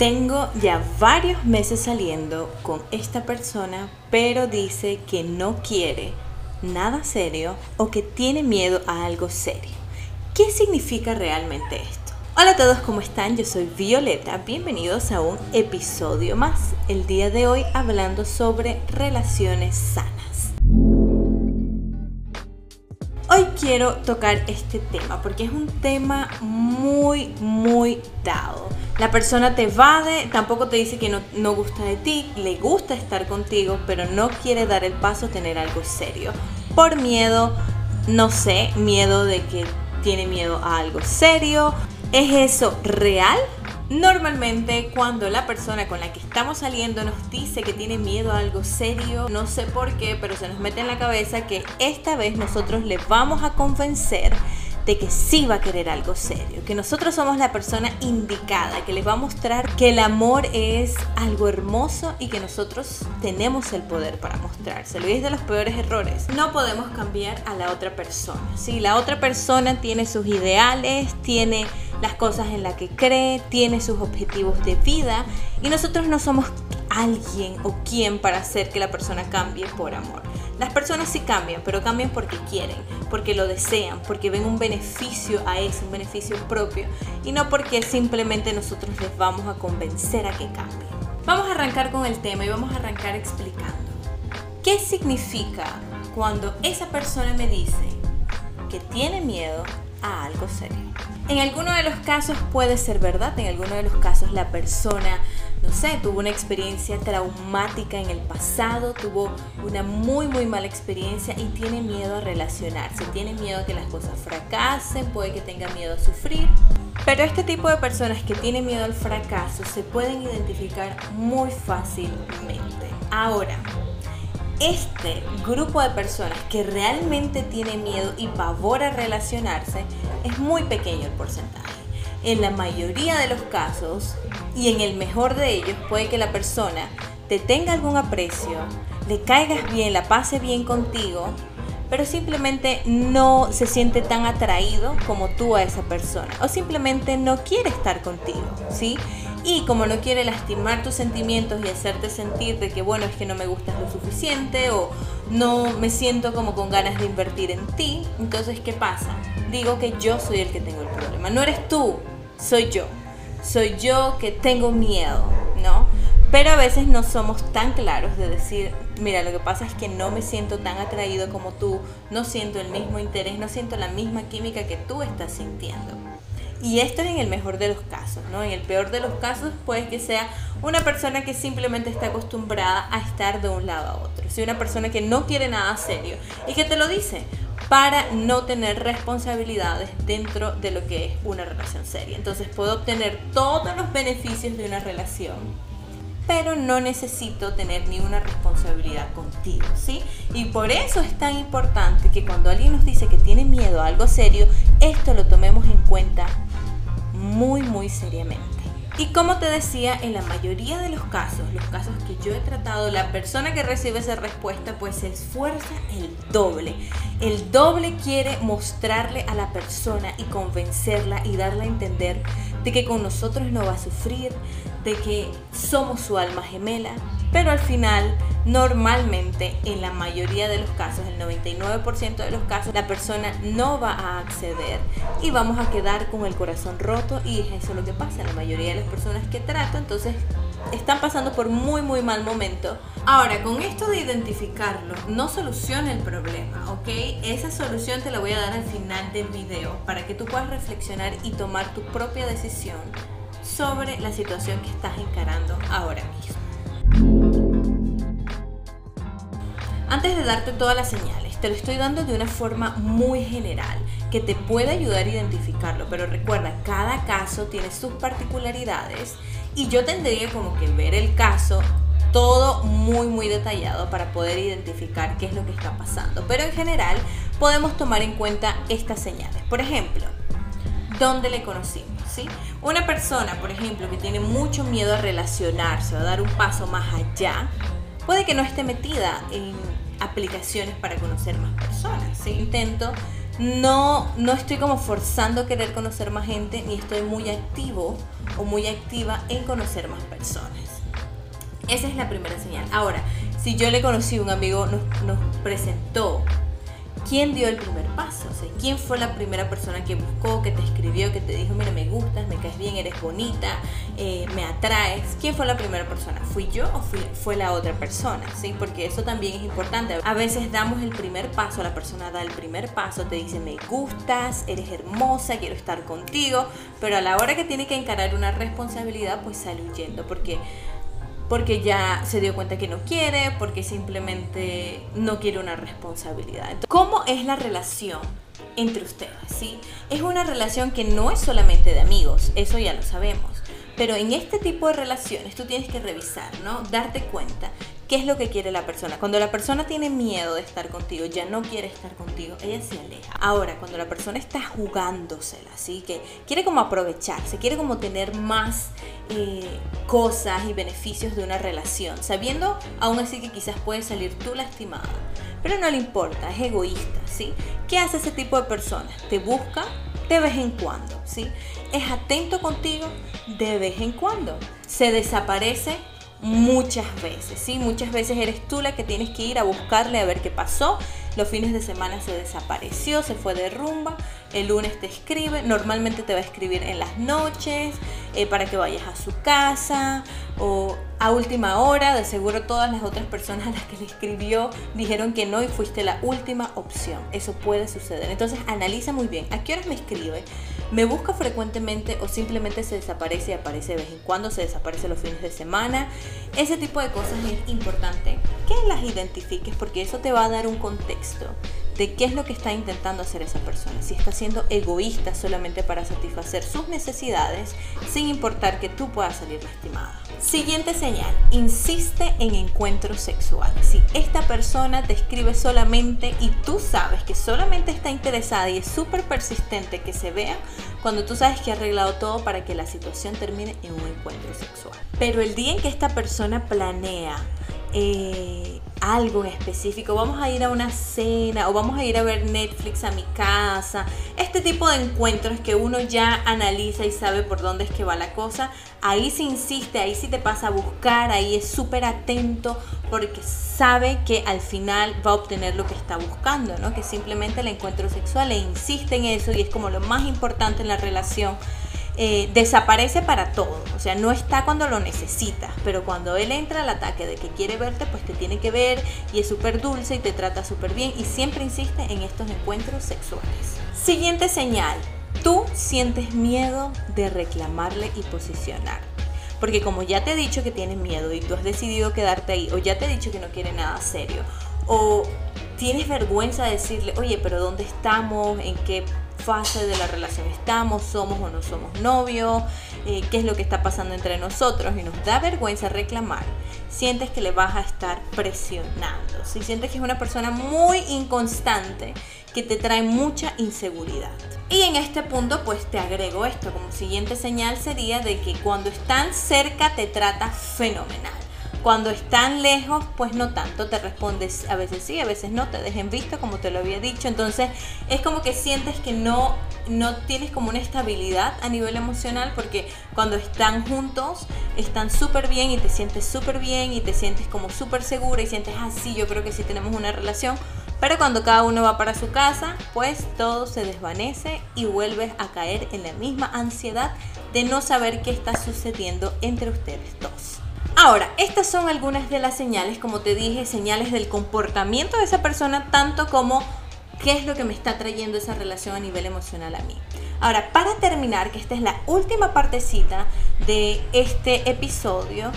Tengo ya varios meses saliendo con esta persona, pero dice que no quiere nada serio o que tiene miedo a algo serio. ¿Qué significa realmente esto? Hola a todos, ¿cómo están? Yo soy Violeta, bienvenidos a un episodio más. El día de hoy hablando sobre relaciones sanas. Hoy quiero tocar este tema porque es un tema muy, muy dado la persona te evade, tampoco te dice que no, no, gusta de ti, le gusta estar contigo, pero no quiere dar el paso a tener algo serio. Por miedo, no sé, miedo de que tiene miedo a algo serio. ¿Es eso real? Normalmente cuando la persona con la que estamos saliendo nos dice que tiene miedo a algo serio, no sé por qué, pero se nos mete en la cabeza que esta vez nosotros le vamos a convencer de que sí va a querer algo serio, que nosotros somos la persona indicada, que les va a mostrar que el amor es algo hermoso y que nosotros tenemos el poder para mostrárselo. Y es de los peores errores. No podemos cambiar a la otra persona. Si la otra persona tiene sus ideales, tiene las cosas en las que cree, tiene sus objetivos de vida y nosotros no somos alguien o quien para hacer que la persona cambie por amor. Las personas sí cambian, pero cambian porque quieren, porque lo desean, porque ven un beneficio a eso, un beneficio propio, y no porque simplemente nosotros les vamos a convencer a que cambien. Vamos a arrancar con el tema y vamos a arrancar explicando. ¿Qué significa cuando esa persona me dice que tiene miedo a algo serio? En alguno de los casos puede ser verdad, en alguno de los casos la persona no sé, tuvo una experiencia traumática en el pasado, tuvo una muy muy mala experiencia y tiene miedo a relacionarse, tiene miedo a que las cosas fracasen, puede que tenga miedo a sufrir. Pero este tipo de personas que tienen miedo al fracaso se pueden identificar muy fácilmente. Ahora, este grupo de personas que realmente tiene miedo y pavor a relacionarse es muy pequeño el porcentaje en la mayoría de los casos y en el mejor de ellos puede que la persona te tenga algún aprecio, le caigas bien, la pase bien contigo, pero simplemente no se siente tan atraído como tú a esa persona o simplemente no quiere estar contigo, ¿sí? Y como no quiere lastimar tus sentimientos y hacerte sentir de que bueno, es que no me gustas lo suficiente o no me siento como con ganas de invertir en ti, entonces ¿qué pasa? Digo que yo soy el que tengo el problema, no eres tú, soy yo. Soy yo que tengo miedo, ¿no? Pero a veces no somos tan claros de decir, mira, lo que pasa es que no me siento tan atraído como tú, no siento el mismo interés, no siento la misma química que tú estás sintiendo. Y esto es en el mejor de los casos, ¿no? En el peor de los casos puede que sea una persona que simplemente está acostumbrada a estar de un lado a otro. Si una persona que no quiere nada serio y que te lo dice, para no tener responsabilidades dentro de lo que es una relación seria. Entonces puedo obtener todos los beneficios de una relación, pero no necesito tener ni una responsabilidad contigo, ¿sí? Y por eso es tan importante que cuando alguien nos dice que tiene miedo a algo serio, esto lo tomemos en cuenta muy, muy seriamente. Y como te decía, en la mayoría de los casos, los casos que yo he tratado, la persona que recibe esa respuesta pues se esfuerza el doble. El doble quiere mostrarle a la persona y convencerla y darle a entender de que con nosotros no va a sufrir, de que somos su alma gemela, pero al final normalmente en la mayoría de los casos, el 99% de los casos, la persona no va a acceder y vamos a quedar con el corazón roto y es eso lo que pasa. La mayoría de las personas que trato entonces están pasando por muy muy mal momento. Ahora, con esto de identificarlo, no soluciona el problema, ¿ok? Esa solución te la voy a dar al final del video para que tú puedas reflexionar y tomar tu propia decisión sobre la situación que estás encarando ahora mismo. Antes de darte todas las señales, te lo estoy dando de una forma muy general que te puede ayudar a identificarlo, pero recuerda, cada caso tiene sus particularidades y yo tendría como que ver el caso todo muy muy detallado para poder identificar qué es lo que está pasando. Pero en general podemos tomar en cuenta estas señales. Por ejemplo, ¿dónde le conocimos? ¿sí? Una persona, por ejemplo, que tiene mucho miedo a relacionarse o a dar un paso más allá, puede que no esté metida en aplicaciones para conocer más personas. Intento no, no estoy como forzando querer conocer más gente, ni estoy muy activo o muy activa en conocer más personas. Esa es la primera señal. Ahora, si yo le conocí, un amigo nos, nos presentó ¿quién dio el primer paso? ¿quién fue la primera persona que buscó, que te escribió, que te dijo, mira, me gustas, me caes bien, eres bonita, eh, me atraes? ¿Quién fue la primera persona? ¿Fui yo o fue la otra persona? ¿Sí? Porque eso también es importante. A veces damos el primer paso, la persona da el primer paso, te dice, me gustas, eres hermosa, quiero estar contigo, pero a la hora que tiene que encarar una responsabilidad, pues sale huyendo, porque porque ya se dio cuenta que no quiere, porque simplemente no quiere una responsabilidad. ¿Cómo es la relación entre ustedes? ¿sí? Es una relación que no es solamente de amigos, eso ya lo sabemos. Pero en este tipo de relaciones tú tienes que revisar, ¿no? Darte cuenta qué es lo que quiere la persona. Cuando la persona tiene miedo de estar contigo, ya no quiere estar contigo, ella se aleja. Ahora, cuando la persona está jugándosela, así que quiere como aprovecharse, quiere como tener más eh, cosas y beneficios de una relación, sabiendo aún así que quizás puede salir tú lastimada, pero no le importa, es egoísta, ¿sí? ¿Qué hace ese tipo de personas? Te busca de vez en cuando, ¿sí? Es atento contigo de vez en cuando. Se desaparece muchas veces, ¿sí? Muchas veces eres tú la que tienes que ir a buscarle a ver qué pasó. Los fines de semana se desapareció, se fue de rumba. El lunes te escribe, normalmente te va a escribir en las noches eh, para que vayas a su casa o a última hora. De seguro todas las otras personas a las que le escribió dijeron que no y fuiste la última opción. Eso puede suceder. Entonces analiza muy bien a qué horas me escribe me busca frecuentemente o simplemente se desaparece y aparece de vez en cuando, se desaparece los fines de semana. Ese tipo de cosas es importante que las identifiques porque eso te va a dar un contexto de qué es lo que está intentando hacer esa persona. Si está siendo egoísta solamente para satisfacer sus necesidades, sin importar que tú puedas salir lastimada. Siguiente señal, insiste en encuentros sexuales. Si esta persona te escribe solamente y tú sabes que solamente está interesada y es súper persistente que se vea, cuando tú sabes que ha arreglado todo para que la situación termine en un encuentro sexual. Pero el día en que esta persona planea eh, algo en específico, vamos a ir a una cena o vamos a ir a ver Netflix a mi casa, este tipo de encuentros que uno ya analiza y sabe por dónde es que va la cosa, ahí se insiste, ahí sí te pasa a buscar, ahí es súper atento porque sabe que al final va a obtener lo que está buscando, ¿no? Que simplemente el encuentro sexual e insiste en eso y es como lo más importante en la relación eh, desaparece para todo. O sea, no está cuando lo necesitas, pero cuando él entra al ataque de que quiere verte, pues te tiene que ver y es súper dulce y te trata súper bien y siempre insiste en estos encuentros sexuales. Siguiente señal, tú sientes miedo de reclamarle y posicionar. Porque como ya te he dicho que tienes miedo y tú has decidido quedarte ahí, o ya te he dicho que no quiere nada serio, o tienes vergüenza de decirle, oye, pero ¿dónde estamos? ¿En qué fase de la relación estamos, somos o no somos novios, eh, qué es lo que está pasando entre nosotros y nos da vergüenza reclamar, sientes que le vas a estar presionando, si sientes que es una persona muy inconstante, que te trae mucha inseguridad. Y en este punto pues te agrego esto, como siguiente señal sería de que cuando están cerca te trata fenomenal. Cuando están lejos, pues no tanto, te respondes a veces sí, a veces no, te dejen visto como te lo había dicho. Entonces es como que sientes que no, no tienes como una estabilidad a nivel emocional porque cuando están juntos están súper bien y te sientes súper bien y te sientes como súper segura y sientes ah, yo creo que sí tenemos una relación. Pero cuando cada uno va para su casa, pues todo se desvanece y vuelves a caer en la misma ansiedad de no saber qué está sucediendo entre ustedes dos. Ahora, estas son algunas de las señales, como te dije, señales del comportamiento de esa persona, tanto como qué es lo que me está trayendo esa relación a nivel emocional a mí. Ahora, para terminar, que esta es la última partecita de este episodio,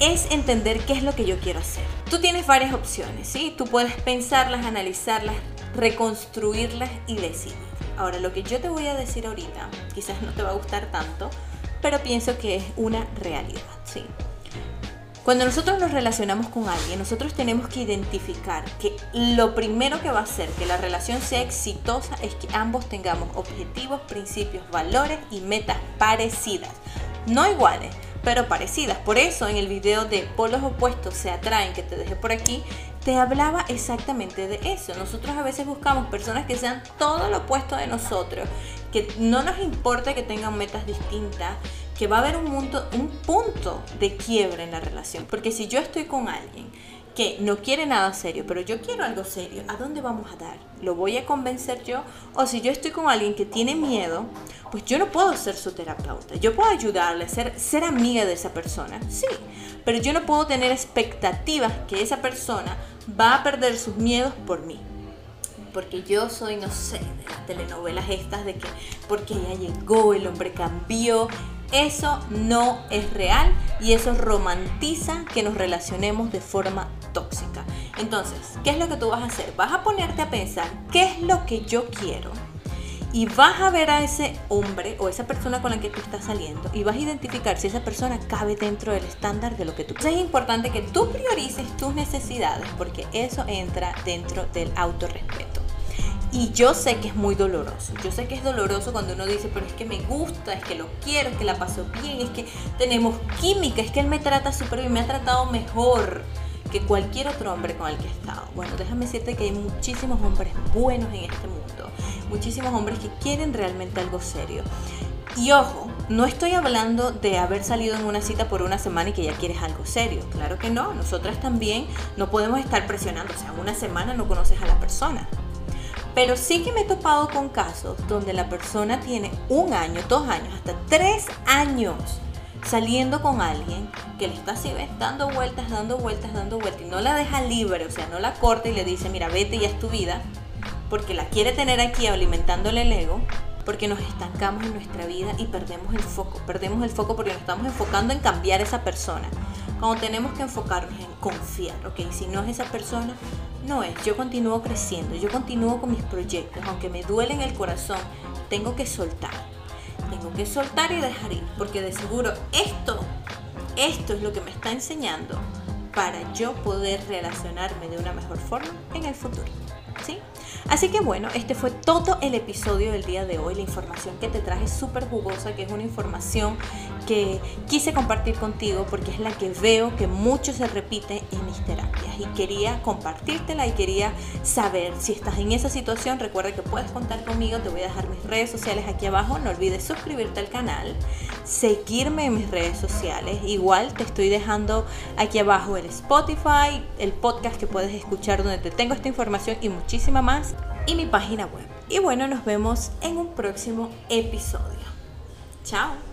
es entender qué es lo que yo quiero hacer. Tú tienes varias opciones, ¿sí? Tú puedes pensarlas, analizarlas, reconstruirlas y decidir. Ahora, lo que yo te voy a decir ahorita, quizás no te va a gustar tanto, pero pienso que es una realidad, ¿sí? Cuando nosotros nos relacionamos con alguien, nosotros tenemos que identificar que lo primero que va a hacer que la relación sea exitosa es que ambos tengamos objetivos, principios, valores y metas parecidas. no iguales, pero parecidas. Por eso en el video de polos opuestos se atraen que te dejé por aquí, te hablaba exactamente de eso. Nosotros a veces buscamos personas que sean todo lo opuesto de nosotros, que no nos importa que tengan metas distintas, que va a haber un, punto, un punto de quiebre en la relación. Porque si yo estoy con alguien que no quiere nada serio, pero yo quiero algo serio, ¿a dónde vamos a dar? ¿Lo voy a convencer yo? O si yo estoy con alguien que tiene miedo, pues yo no puedo ser su terapeuta. Yo puedo ayudarle ser, ser amiga de esa persona, sí, pero yo no puedo tener expectativas que esa persona va a perder sus miedos por mí. Porque yo soy, no sé, de las telenovelas estas de que porque ella llegó, el hombre cambió, eso no es real y eso romantiza que nos relacionemos de forma tóxica. Entonces, ¿qué es lo que tú vas a hacer? Vas a ponerte a pensar qué es lo que yo quiero y vas a ver a ese hombre o esa persona con la que tú estás saliendo y vas a identificar si esa persona cabe dentro del estándar de lo que tú quieres. Es importante que tú priorices tus necesidades porque eso entra dentro del autorrespeto. Y yo sé que es muy doloroso. Yo sé que es doloroso cuando uno dice, pero es que me gusta, es que lo quiero, es que la paso bien, es que tenemos química, es que él me trata súper bien, me ha tratado mejor que cualquier otro hombre con el que he estado. Bueno, déjame decirte que hay muchísimos hombres buenos en este mundo, muchísimos hombres que quieren realmente algo serio. Y ojo, no estoy hablando de haber salido en una cita por una semana y que ya quieres algo serio. Claro que no, nosotras también no podemos estar presionando. O sea, una semana no conoces a la persona. Pero sí que me he topado con casos donde la persona tiene un año, dos años, hasta tres años saliendo con alguien que le está así, dando vueltas, dando vueltas, dando vueltas y no la deja libre, o sea, no la corta y le dice, mira, vete, ya es tu vida, porque la quiere tener aquí alimentándole el ego, porque nos estancamos en nuestra vida y perdemos el foco, perdemos el foco porque nos estamos enfocando en cambiar esa persona. Cuando tenemos que enfocarnos en confiar, ok, si no es esa persona, no es. Yo continúo creciendo, yo continúo con mis proyectos, aunque me duele en el corazón, tengo que soltar. Tengo que soltar y dejar ir, porque de seguro esto, esto es lo que me está enseñando para yo poder relacionarme de una mejor forma en el futuro. ¿Sí? Así que bueno, este fue todo el episodio del día de hoy. La información que te traje súper jugosa, que es una información que quise compartir contigo porque es la que veo que mucho se repite en mis terapias. Y quería compartírtela y quería saber si estás en esa situación. Recuerda que puedes contar conmigo. Te voy a dejar mis redes sociales aquí abajo. No olvides suscribirte al canal, seguirme en mis redes sociales. Igual te estoy dejando aquí abajo el Spotify, el podcast que puedes escuchar donde te tengo esta información y muchísima más y mi página web. Y bueno, nos vemos en un próximo episodio. Chao.